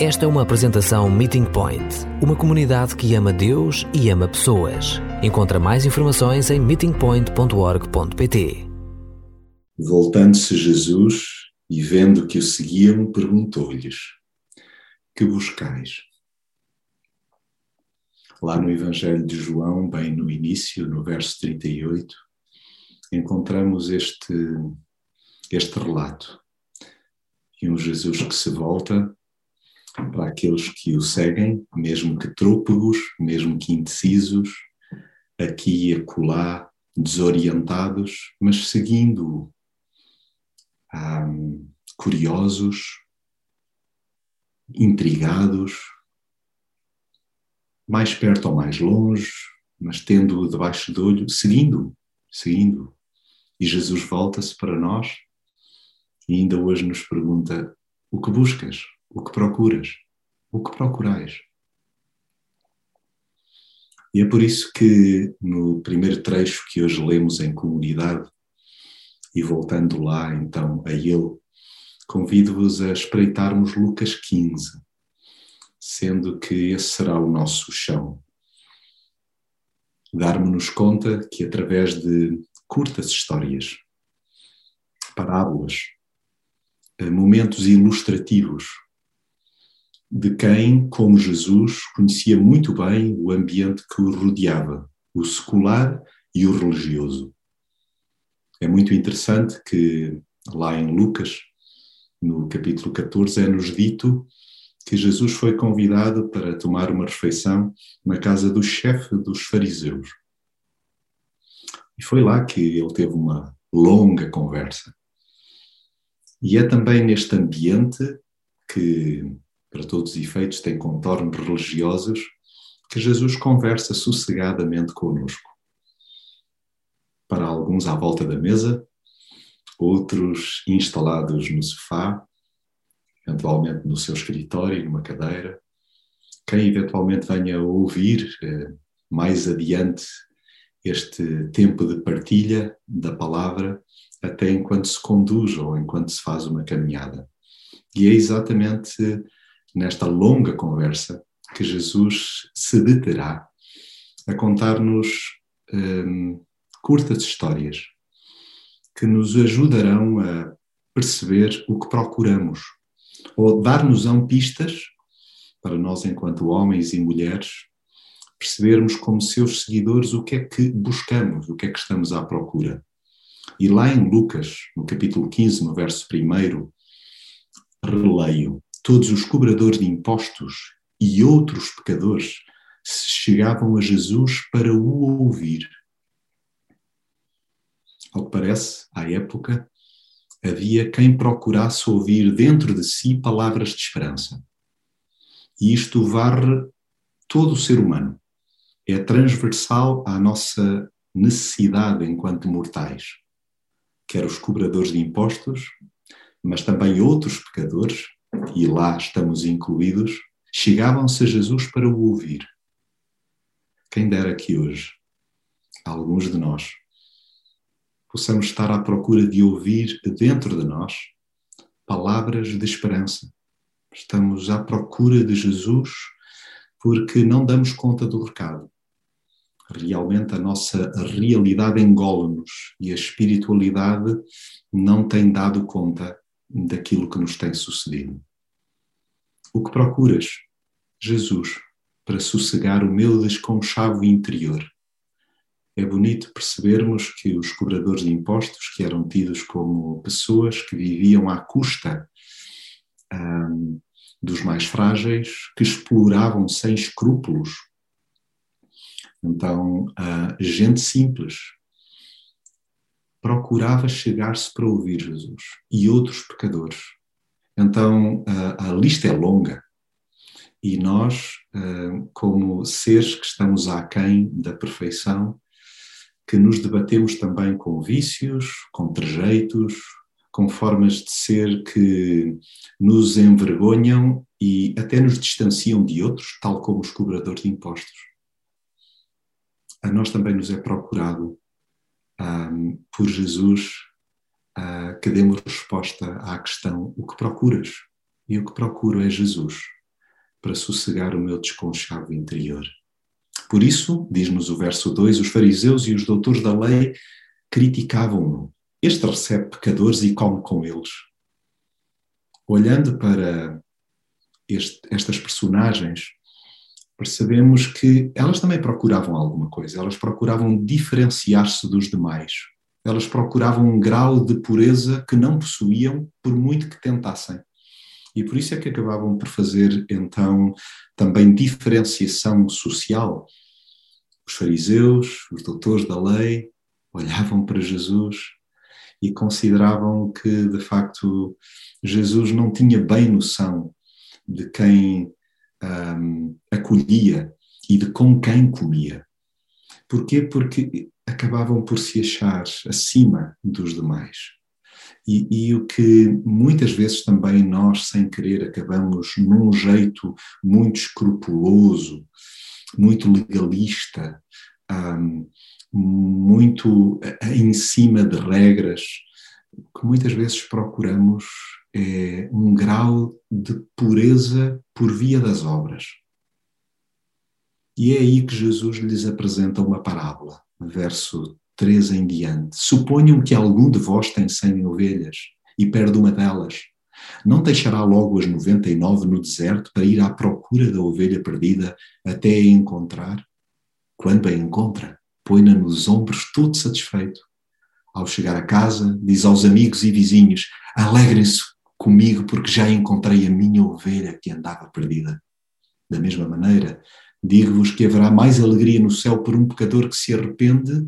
Esta é uma apresentação Meeting Point, uma comunidade que ama Deus e ama pessoas. Encontra mais informações em meetingpoint.org.pt. Voltando-se Jesus e vendo que o seguiam, perguntou-lhes: Que buscais? Lá no Evangelho de João, bem no início, no verso 38, encontramos este, este relato. E um Jesus que se volta para aqueles que o seguem, mesmo que trôpegos, mesmo que indecisos, aqui e acolá, desorientados, mas seguindo-o, um, curiosos, intrigados, mais perto ou mais longe, mas tendo-o debaixo do olho, seguindo, seguindo. E Jesus volta-se para nós e ainda hoje nos pergunta: o que buscas? O que procuras? O que procurais? E é por isso que no primeiro trecho que hoje lemos em comunidade, e voltando lá então a ele, convido-vos a espreitarmos Lucas 15, sendo que esse será o nosso chão. Darmos-nos conta que através de curtas histórias, parábolas, eh, momentos ilustrativos de quem, como Jesus, conhecia muito bem o ambiente que o rodeava, o secular e o religioso. É muito interessante que lá em Lucas, no capítulo 14, é-nos dito que Jesus foi convidado para tomar uma refeição na casa do chefe dos fariseus. E foi lá que ele teve uma longa conversa. E é também neste ambiente que para todos os efeitos, tem contornos religiosos, que Jesus conversa sossegadamente conosco. Para alguns à volta da mesa, outros instalados no sofá, eventualmente no seu escritório, numa cadeira. Quem eventualmente venha ouvir eh, mais adiante este tempo de partilha da palavra, até enquanto se conduz ou enquanto se faz uma caminhada. E é exatamente nesta longa conversa que Jesus se deterá a contar-nos hum, curtas histórias que nos ajudarão a perceber o que procuramos ou dar-nos-ão pistas para nós, enquanto homens e mulheres, percebermos como seus seguidores o que é que buscamos, o que é que estamos à procura. E lá em Lucas, no capítulo 15, no verso 1, releio todos os cobradores de impostos e outros pecadores chegavam a Jesus para o ouvir. Ao que parece, à época, havia quem procurasse ouvir dentro de si palavras de esperança. E isto varre todo o ser humano. É transversal à nossa necessidade enquanto mortais. Quer os cobradores de impostos, mas também outros pecadores e lá estamos incluídos, chegavam-se a Jesus para o ouvir. Quem dera que hoje, alguns de nós, possamos estar à procura de ouvir dentro de nós palavras de esperança. Estamos à procura de Jesus porque não damos conta do recado. Realmente a nossa realidade engole-nos e a espiritualidade não tem dado conta daquilo que nos tem sucedido. O que procuras? Jesus, para sossegar o meu desconchavo interior. É bonito percebermos que os cobradores de impostos, que eram tidos como pessoas que viviam à custa dos mais frágeis, que exploravam sem escrúpulos. Então, a gente simples, procurava chegar-se para ouvir Jesus e outros pecadores. Então a, a lista é longa e nós, como seres que estamos aquém da perfeição, que nos debatemos também com vícios, com trejeitos, com formas de ser que nos envergonham e até nos distanciam de outros, tal como os cobradores de impostos. A nós também nos é procurado um, por Jesus uh, que demos resposta à questão: o que procuras? E o que procuro é Jesus, para sossegar o meu desconchavo interior. Por isso, diz-nos o verso 2, os fariseus e os doutores da lei criticavam-no. Este recebe pecadores e come com eles. Olhando para este, estas personagens, percebemos que elas também procuravam alguma coisa, elas procuravam diferenciar-se dos demais, elas procuravam um grau de pureza que não possuíam, por muito que tentassem. E por isso é que acabavam por fazer, então, também diferenciação social. Os fariseus, os doutores da lei, olhavam para Jesus e consideravam que, de facto, Jesus não tinha bem noção de quem um, acolhia e de com quem comia. Porquê? Porque acabavam por se achar acima dos demais. E, e, o que muitas vezes também nós, sem querer, acabamos num jeito muito escrupuloso, muito legalista, muito em cima de regras, que muitas vezes procuramos é um grau de pureza por via das obras. E é aí que Jesus lhes apresenta uma parábola, verso 3 em diante. Suponham que algum de vós tem cem ovelhas e perde uma delas. Não deixará logo as 99 no deserto para ir à procura da ovelha perdida até a encontrar? Quando a encontra, põe-na nos ombros todo satisfeito. Ao chegar a casa, diz aos amigos e vizinhos: Alegrem-se comigo porque já encontrei a minha ovelha que andava perdida. Da mesma maneira, digo-vos que haverá mais alegria no céu por um pecador que se arrepende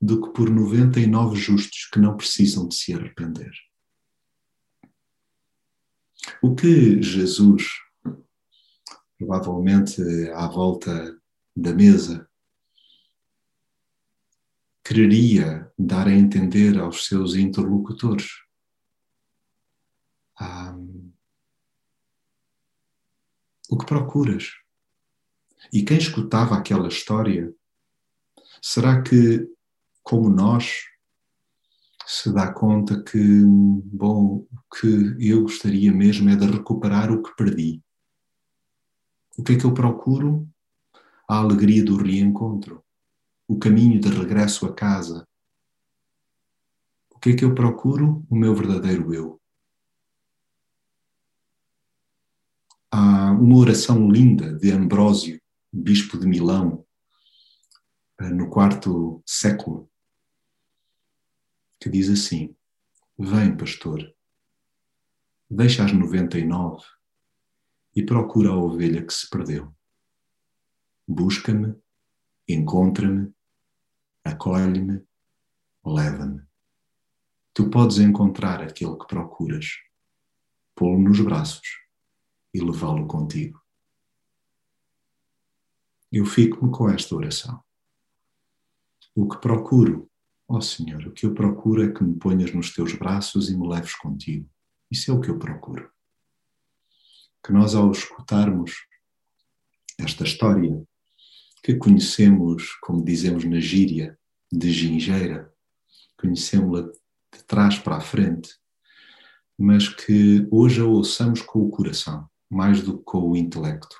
do que por 99 justos que não precisam de se arrepender. O que Jesus, provavelmente à volta da mesa, quereria dar a entender aos seus interlocutores? O que procuras? E quem escutava aquela história, será que como nós, se dá conta que, bom, o que eu gostaria mesmo é de recuperar o que perdi. O que é que eu procuro? A alegria do reencontro, o caminho de regresso a casa. O que é que eu procuro? O meu verdadeiro eu. Há uma oração linda de Ambrósio, bispo de Milão, no quarto século, que diz assim: Vem, pastor, deixa as 99 e procura a ovelha que se perdeu. Busca-me, encontra-me, acolhe-me, leva-me. Tu podes encontrar aquele que procuras, pô-lo nos braços e levá-lo contigo. Eu fico-me com esta oração. O que procuro Ó Senhor, o que eu procuro é que me ponhas nos teus braços e me leves contigo. Isso é o que eu procuro. Que nós, ao escutarmos esta história, que conhecemos, como dizemos na gíria, de gingeira, conhecemos-la de trás para a frente, mas que hoje a ouçamos com o coração, mais do que com o intelecto.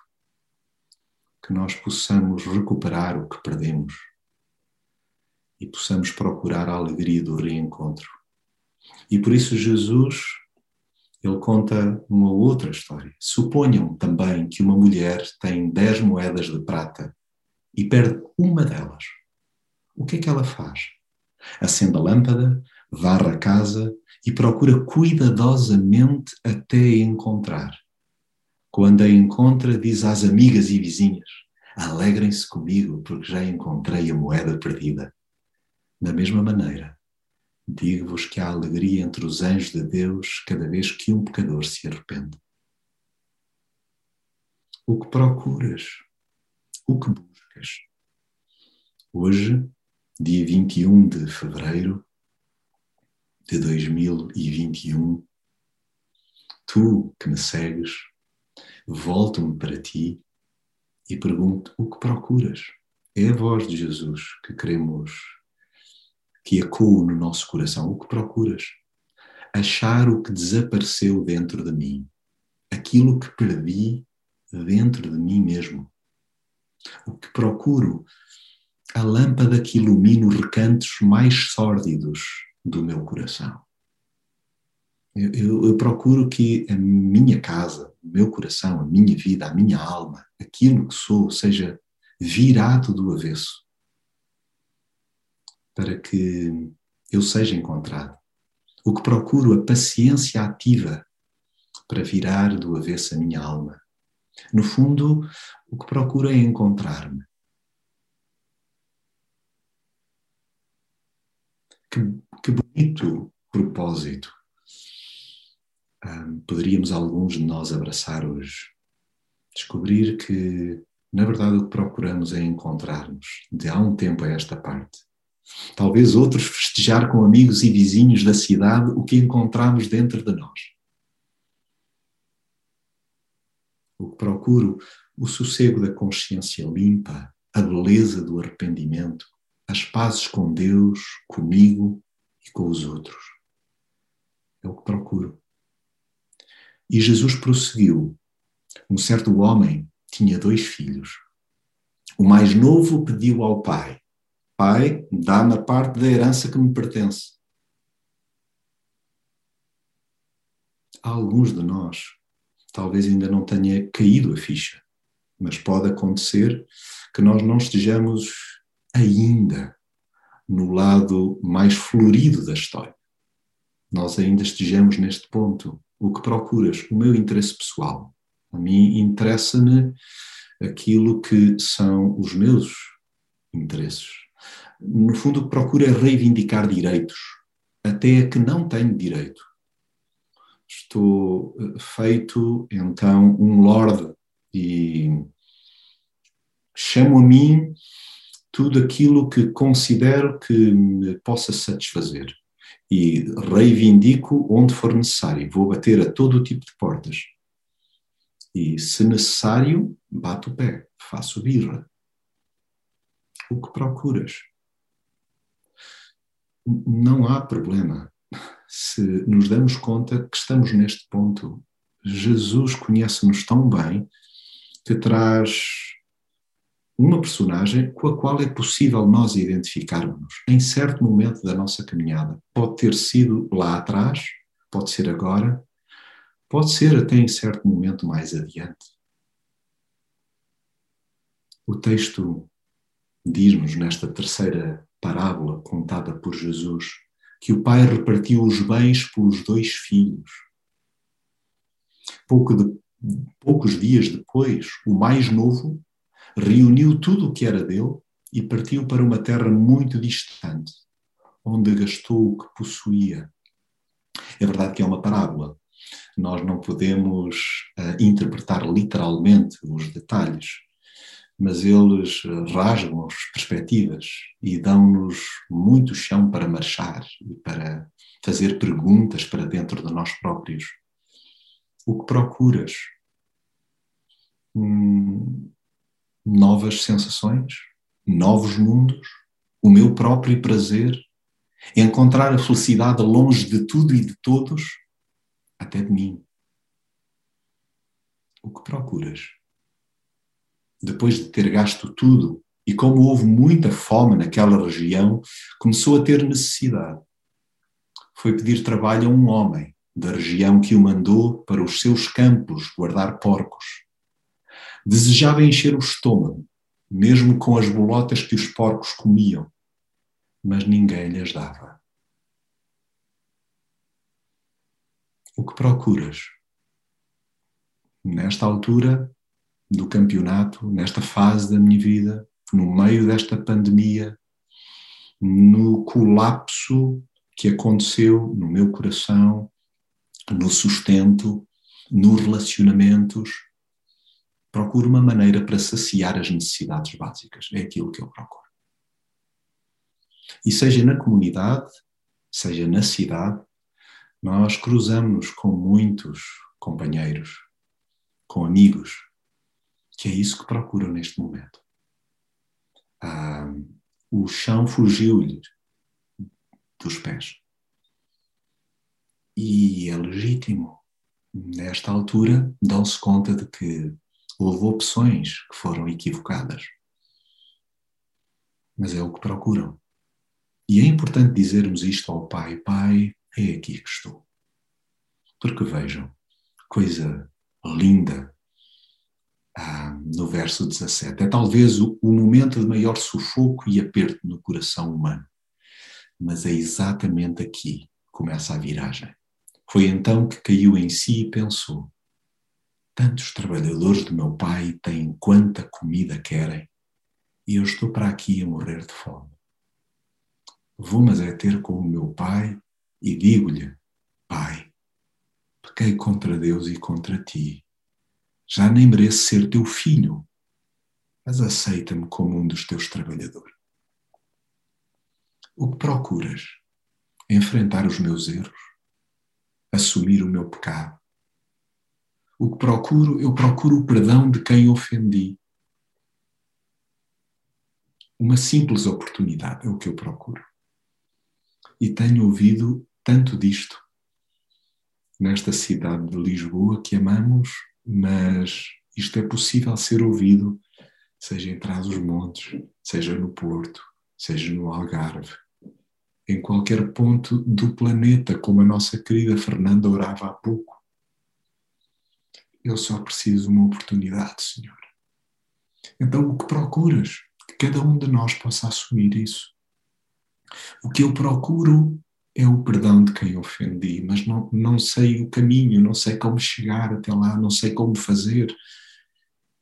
Que nós possamos recuperar o que perdemos e possamos procurar a alegria do reencontro. E por isso Jesus, ele conta uma outra história. Suponham também que uma mulher tem dez moedas de prata e perde uma delas. O que é que ela faz? Acende a lâmpada, varre a casa e procura cuidadosamente até encontrar. Quando a encontra, diz às amigas e vizinhas: Alegrem-se comigo, porque já encontrei a moeda perdida. Da mesma maneira, digo-vos que há alegria entre os anjos de Deus cada vez que um pecador se arrepende. O que procuras? O que buscas? Hoje, dia 21 de fevereiro de 2021, tu que me segues, volto-me para ti e pergunto o que procuras. É a voz de Jesus que queremos que ecoa no nosso coração. O que procuras? Achar o que desapareceu dentro de mim, aquilo que perdi dentro de mim mesmo. O que procuro, a lâmpada que ilumina os recantos mais sórdidos do meu coração. Eu, eu, eu, procuro que a minha casa, o meu coração, a minha vida, a minha alma, aquilo que sou, seja virado do avesso. Para que eu seja encontrado. O que procuro, a paciência ativa para virar do avesso a minha alma. No fundo, o que procuro é encontrar-me. Que, que bonito propósito um, poderíamos alguns de nós abraçar hoje. Descobrir que, na verdade, o que procuramos é encontrar-nos de há um tempo a esta parte. Talvez outros festejar com amigos e vizinhos da cidade o que encontramos dentro de nós. O que procuro, o sossego da consciência limpa, a beleza do arrependimento, as pazes com Deus, comigo e com os outros. É o que procuro. E Jesus prosseguiu. Um certo homem tinha dois filhos. O mais novo pediu ao pai: Pai, dá-me a parte da herança que me pertence. Alguns de nós, talvez ainda não tenha caído a ficha, mas pode acontecer que nós não estejamos ainda no lado mais florido da história. Nós ainda estejamos neste ponto o que procuras, o meu interesse pessoal. A mim interessa-me aquilo que são os meus interesses. No fundo, o que procuro é reivindicar direitos, até a que não tenho direito. Estou eh, feito, então, um lord e chamo a mim tudo aquilo que considero que me possa satisfazer e reivindico onde for necessário. Vou bater a todo o tipo de portas. E, se necessário, bato o pé, faço birra. O que procuras? Não há problema. Se nos damos conta que estamos neste ponto, Jesus conhece-nos tão bem que traz uma personagem com a qual é possível nós identificarmos em certo momento da nossa caminhada. Pode ter sido lá atrás, pode ser agora, pode ser até em certo momento mais adiante. O texto diz-nos nesta terceira parábola contada por Jesus que o pai repartiu os bens pelos dois filhos. Pouco de, poucos dias depois, o mais novo reuniu tudo o que era dele e partiu para uma terra muito distante, onde gastou o que possuía. É verdade que é uma parábola. Nós não podemos uh, interpretar literalmente os detalhes, mas eles uh, rasgam as perspectivas e dão-nos muito chão para marchar e para fazer perguntas para dentro de nós próprios. O que procuras? Hum, novas sensações, novos mundos, o meu próprio prazer, encontrar a felicidade longe de tudo e de todos, até de mim. O que procuras? Depois de ter gasto tudo, e como houve muita fome naquela região, começou a ter necessidade. Foi pedir trabalho a um homem da região que o mandou para os seus campos guardar porcos Desejava encher o estômago, mesmo com as bolotas que os porcos comiam, mas ninguém lhes dava. O que procuras? Nesta altura do campeonato, nesta fase da minha vida, no meio desta pandemia, no colapso que aconteceu no meu coração, no sustento, nos relacionamentos, procuro uma maneira para saciar as necessidades básicas. É aquilo que eu procuro. E seja na comunidade, seja na cidade, nós cruzamos com muitos companheiros, com amigos, que é isso que procuram neste momento. Ah, o chão fugiu-lhe dos pés. E é legítimo. Nesta altura, dão-se conta de que houve opções que foram equivocadas. Mas é o que procuram. E é importante dizermos isto ao Pai: Pai, é aqui que estou. Porque vejam, coisa linda ah, no verso 17. É talvez o, o momento de maior sufoco e aperto no coração humano. Mas é exatamente aqui que começa a viragem. Foi então que caiu em si e pensou: Tantos trabalhadores do meu pai têm quanta comida querem, e eu estou para aqui a morrer de fome. Vou, mas é ter com o meu pai e digo-lhe: Pai, pequei contra Deus e contra ti. Já nem mereço ser teu filho, mas aceita-me como um dos teus trabalhadores. O que procuras? Enfrentar os meus erros? Assumir o meu pecado? O que procuro? Eu procuro o perdão de quem ofendi. Uma simples oportunidade é o que eu procuro. E tenho ouvido tanto disto nesta cidade de Lisboa que amamos, mas isto é possível ser ouvido, seja em Trás-os-Montes, seja no Porto, seja no Algarve, em qualquer ponto do planeta, como a nossa querida Fernanda orava há pouco. Eu só preciso uma oportunidade, Senhor. Então, o que procuras? Que cada um de nós possa assumir isso. O que eu procuro é o perdão de quem ofendi, mas não, não sei o caminho, não sei como chegar até lá, não sei como fazer.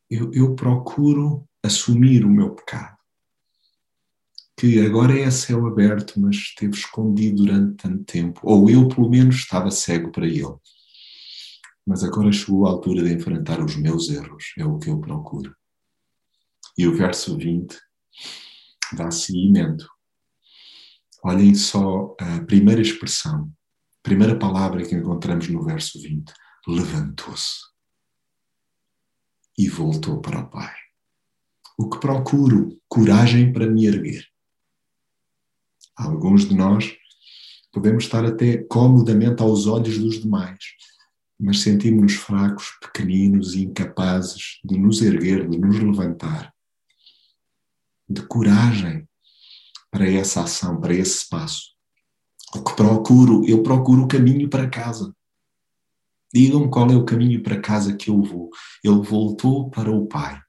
Eu, eu procuro assumir o meu pecado, que agora é a céu aberto, mas esteve escondido durante tanto tempo, ou eu, pelo menos, estava cego para ele mas agora chegou a altura de enfrentar os meus erros, é o que eu procuro. E o verso 20 dá seguimento. Olhem só a primeira expressão, a primeira palavra que encontramos no verso 20: levantou-se e voltou para o Pai. O que procuro? Coragem para me erguer. Alguns de nós podemos estar até comodamente aos olhos dos demais, mas sentimos-nos fracos, pequeninos e incapazes de nos erguer, de nos levantar, de coragem para essa ação, para esse passo. O que procuro? Eu procuro o caminho para casa. Digam-me qual é o caminho para casa que eu vou. Ele voltou para o Pai.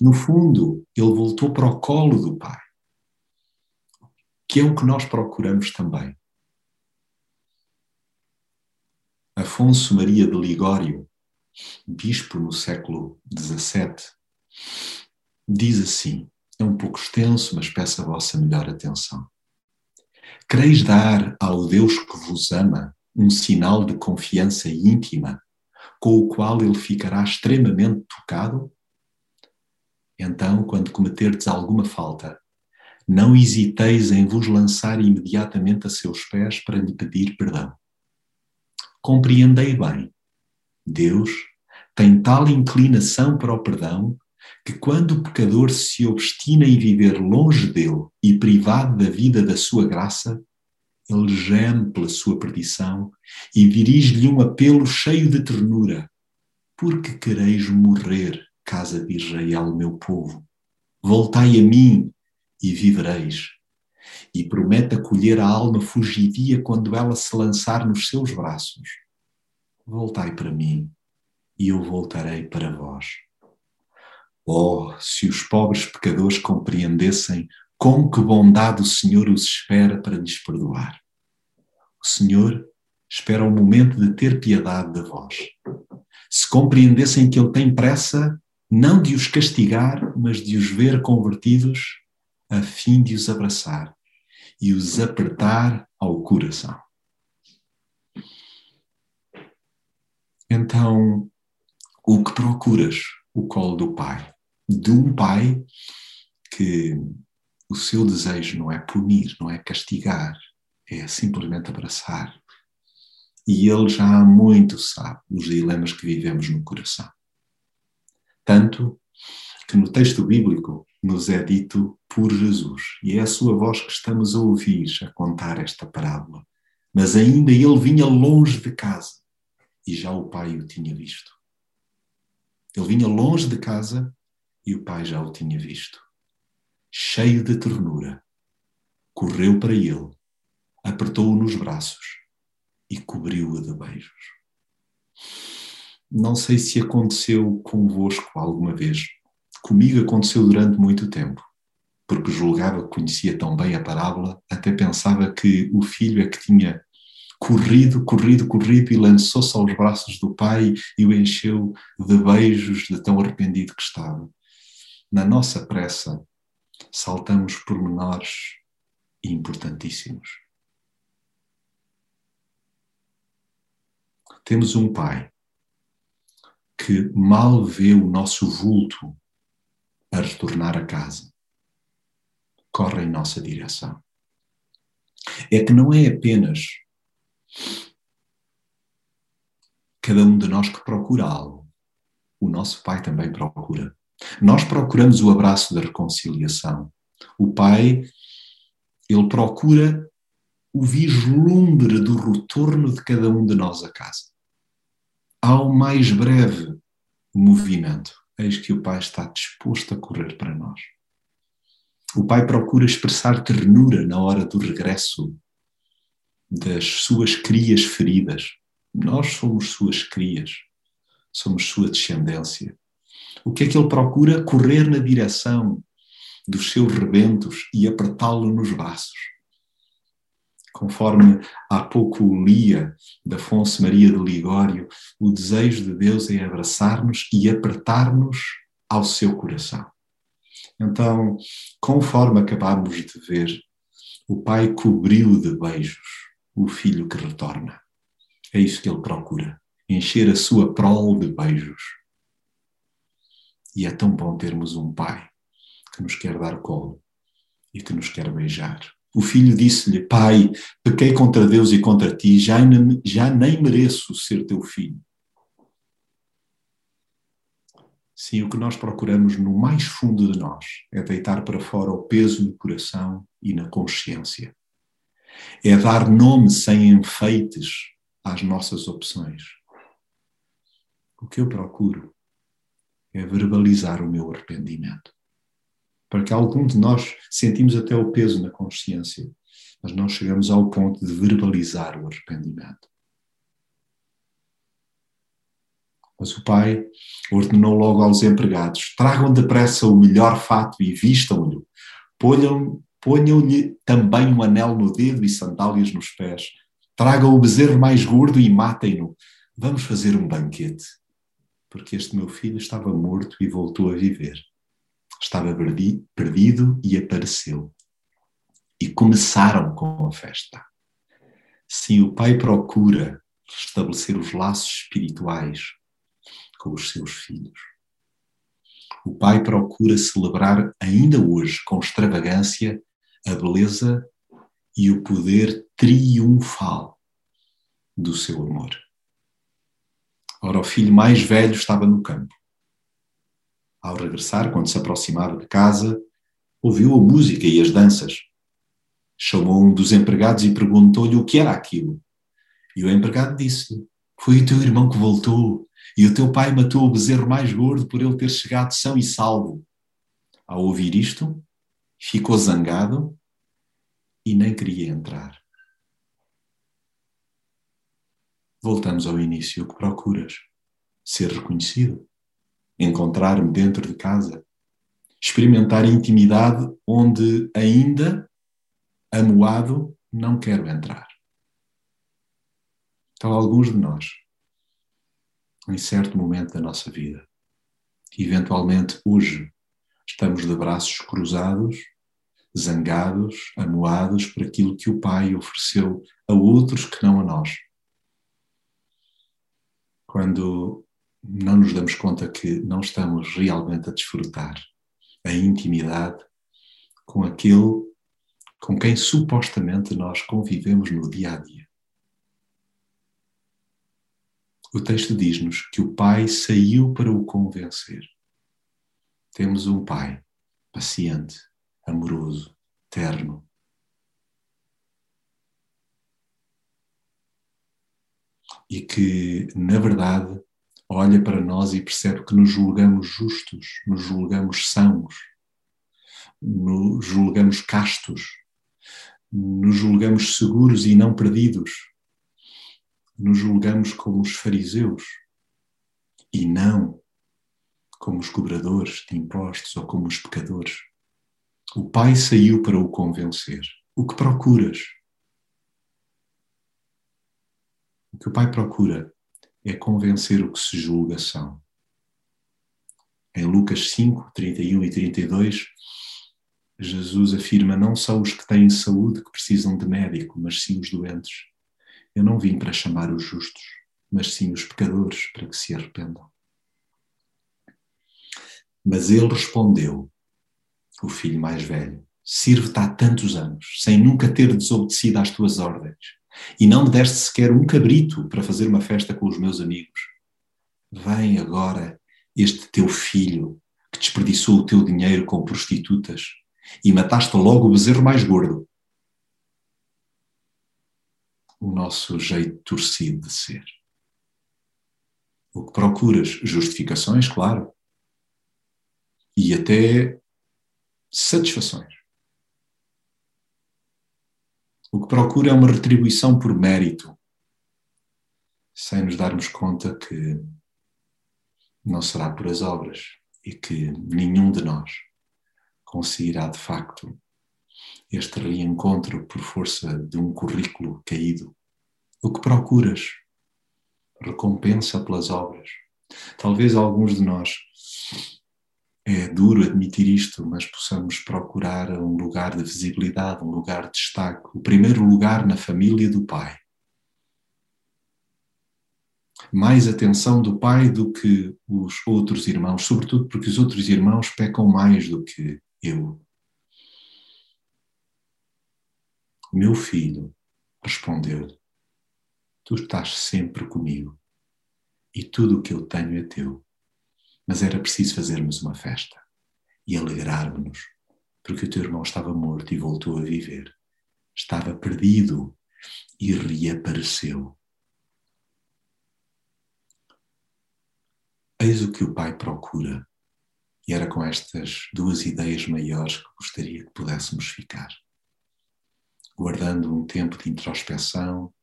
No fundo, ele voltou para o colo do Pai, que é o que nós procuramos também. Afonso Maria de Ligório, bispo no século XVII, diz assim: é um pouco extenso, mas peço a vossa melhor atenção. Quereis dar ao Deus que vos ama um sinal de confiança íntima, com o qual ele ficará extremamente tocado? Então, quando cometerdes alguma falta, não hesiteis em vos lançar imediatamente a seus pés para lhe pedir perdão compreendei bem. Deus tem tal inclinação para o perdão que quando o pecador se obstina em viver longe dele e privado da vida da sua graça, ele geme pela sua perdição e dirige-lhe um apelo cheio de ternura. Porque quereis morrer, casa de Israel, meu povo? Voltai a mim e vivereis. E promete acolher a alma fugidia quando ela se lançar nos seus braços voltai para mim e eu voltarei para vós. Oh, se os pobres pecadores compreendessem com que bondade o Senhor os espera para lhes perdoar. O Senhor espera o momento de ter piedade de vós. Se compreendessem que Ele tem pressa, não de os castigar, mas de os ver convertidos, a fim de os abraçar e os apertar ao coração. Então, o que procuras? O colo do pai. De um pai que o seu desejo não é punir, não é castigar, é simplesmente abraçar. E ele já há muito sabe os dilemas que vivemos no coração. Tanto que no texto bíblico nos é dito por Jesus, e é a sua voz que estamos a ouvir a contar esta parábola. Mas ainda ele vinha longe de casa e já o pai o tinha visto. Ele vinha longe de casa e o pai já o tinha visto. Cheio de ternura, correu para ele, apertou-o nos braços e cobriu-o de beijos. Não sei se aconteceu convosco alguma vez. Comigo aconteceu durante muito tempo, porque julgava que conhecia tão bem a parábola, até pensava que o filho é que tinha corrido, corrido, corrido e lançou-se aos braços do pai e o encheu de beijos de tão arrependido que estava. Na nossa pressa, saltamos pormenores importantíssimos. Temos um pai que mal vê o nosso vulto a retornar a casa. Corre em nossa direção. É que não é apenas cada um de nós que procura algo. O nosso pai também procura. Nós procuramos o abraço da reconciliação. O pai, ele procura o vislumbre do retorno de cada um de nós a casa ao mais breve movimento, eis que o Pai está disposto a correr para nós. O Pai procura expressar ternura na hora do regresso das suas crias feridas. Nós somos suas crias, somos sua descendência. O que é que ele procura? Correr na direção dos seus rebentos e apertá-lo nos braços conforme há pouco lia da Afonso Maria de Ligório, o desejo de Deus é abraçar-nos e apertar-nos ao seu coração. Então, conforme acabamos de ver, o pai cobriu de beijos o filho que retorna. É isso que ele procura, encher a sua prole de beijos. E é tão bom termos um pai que nos quer dar colo e que nos quer beijar. O filho disse-lhe: Pai, pequei contra Deus e contra ti, já, já nem mereço ser teu filho. Sim, o que nós procuramos no mais fundo de nós é deitar para fora o peso no coração e na consciência. É dar nome sem enfeites às nossas opções. O que eu procuro é verbalizar o meu arrependimento para que algum de nós sentimos até o peso na consciência, mas não chegamos ao ponto de verbalizar o arrependimento. Mas o pai ordenou logo aos empregados: tragam depressa o melhor fato e vistam-lhe, ponham-lhe também um anel no dedo e sandálias nos pés, tragam o bezerro mais gordo e matem-no. Vamos fazer um banquete, porque este meu filho estava morto e voltou a viver estava perdido e apareceu. E começaram com a festa. Sim, o pai procura restabelecer os laços espirituais com os seus filhos. O pai procura celebrar ainda hoje com extravagância a beleza e o poder triunfal do seu amor. Ora, o filho mais velho estava no campo. Ao regressar, quando se aproximava de casa, ouviu a música e as danças. Chamou um dos empregados e perguntou-lhe o que era aquilo. E o empregado disse-lhe: Foi o teu irmão que voltou, e o teu pai matou o bezerro mais gordo por ele ter chegado são e salvo. Ao ouvir isto, ficou zangado e nem queria entrar. Voltamos ao início. O que procuras? Ser reconhecido encontrar-me dentro de casa, experimentar intimidade onde ainda, amuado, não quero entrar. Então, alguns de nós, em certo momento da nossa vida, eventualmente hoje, estamos de braços cruzados, zangados, amuados por aquilo que o Pai ofereceu a outros que não a nós. Quando não nos damos conta que não estamos realmente a desfrutar a intimidade com aquele com quem supostamente nós convivemos no dia a dia. O texto diz-nos que o pai saiu para o convencer. Temos um pai paciente, amoroso, terno. E que, na verdade, olha para nós e percebe que nos julgamos justos, nos julgamos sãos, nos julgamos castos, nos julgamos seguros e não perdidos, nos julgamos como os fariseus e não como os cobradores de impostos ou como os pecadores. O pai saiu para o convencer. O que procuras? O que o pai procura é convencer o que se julga são. Em Lucas 5, 31 e 32, Jesus afirma: Não são os que têm saúde que precisam de médico, mas sim os doentes. Eu não vim para chamar os justos, mas sim os pecadores para que se arrependam. Mas ele respondeu, o filho mais velho: Sirvo-te há tantos anos, sem nunca ter desobedecido às tuas ordens, e não me deste sequer um cabrito para fazer uma festa com os meus amigos. Vem agora este teu filho que desperdiçou o teu dinheiro com prostitutas e mataste logo o bezerro mais gordo. O nosso jeito torcido de ser. O que procuras? Justificações, claro. E até satisfações. O que procura é uma retribuição por mérito, sem nos darmos conta que não será por as obras e que nenhum de nós conseguirá de facto este reencontro por força de um currículo caído. O que procuras? Recompensa pelas obras. Talvez alguns de nós, é duro admitir isto, mas possamos procurar um lugar de visibilidade, um lugar de destaque, o primeiro lugar na família do Pai. Mais atenção do Pai do que os outros irmãos, sobretudo porque os outros irmãos pecam mais do que eu. Meu filho respondeu: Tu estás sempre comigo e tudo o que eu tenho é teu. Mas era preciso fazermos uma festa e alegrarmos-nos, porque o teu irmão estava morto e voltou a viver. Estava perdido e reapareceu. Eis o que o Pai procura e era com estas duas ideias maiores que gostaria que pudéssemos ficar. Guardando um tempo de introspeção,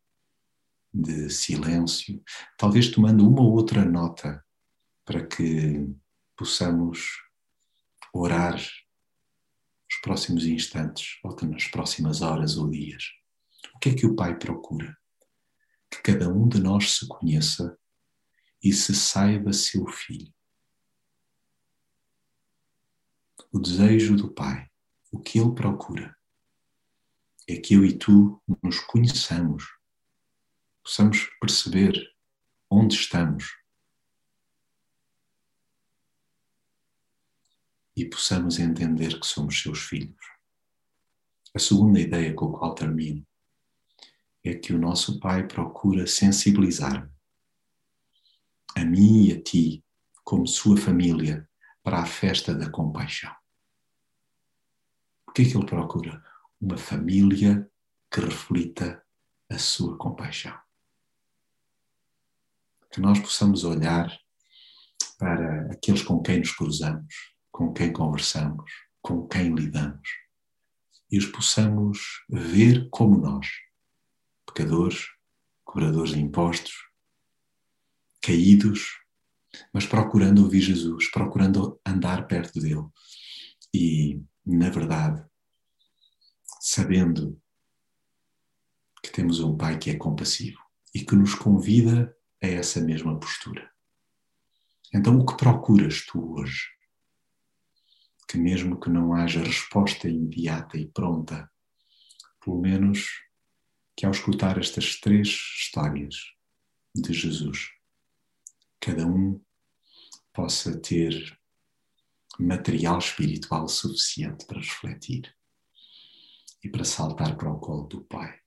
de silêncio, talvez tomando uma ou outra nota para que possamos orar nos próximos instantes ou nas próximas horas ou dias. O que é que o Pai procura? Que cada um de nós se conheça e se saiba seu filho o desejo do Pai, o que Ele procura, é que eu e tu nos conheçamos, possamos perceber onde estamos e possamos entender que somos seus filhos. A segunda ideia com a qual termino é que o nosso Pai procura sensibilizar-me, a mim e a ti, como sua família, para a festa da compaixão. O que é que ele procura? Uma família que reflita a sua compaixão. Que nós possamos olhar para aqueles com quem nos cruzamos, com quem conversamos, com quem lidamos, e os possamos ver como nós, pecadores, cobradores de impostos, caídos, mas procurando ouvir Jesus, procurando andar perto dele e na verdade, sabendo que temos um Pai que é compassivo e que nos convida a essa mesma postura. Então, o que procuras tu hoje? Que mesmo que não haja resposta imediata e pronta, pelo menos que ao escutar estas três histórias de Jesus, cada um possa ter material espiritual suficiente para refletir e para saltar para o colo do Pai.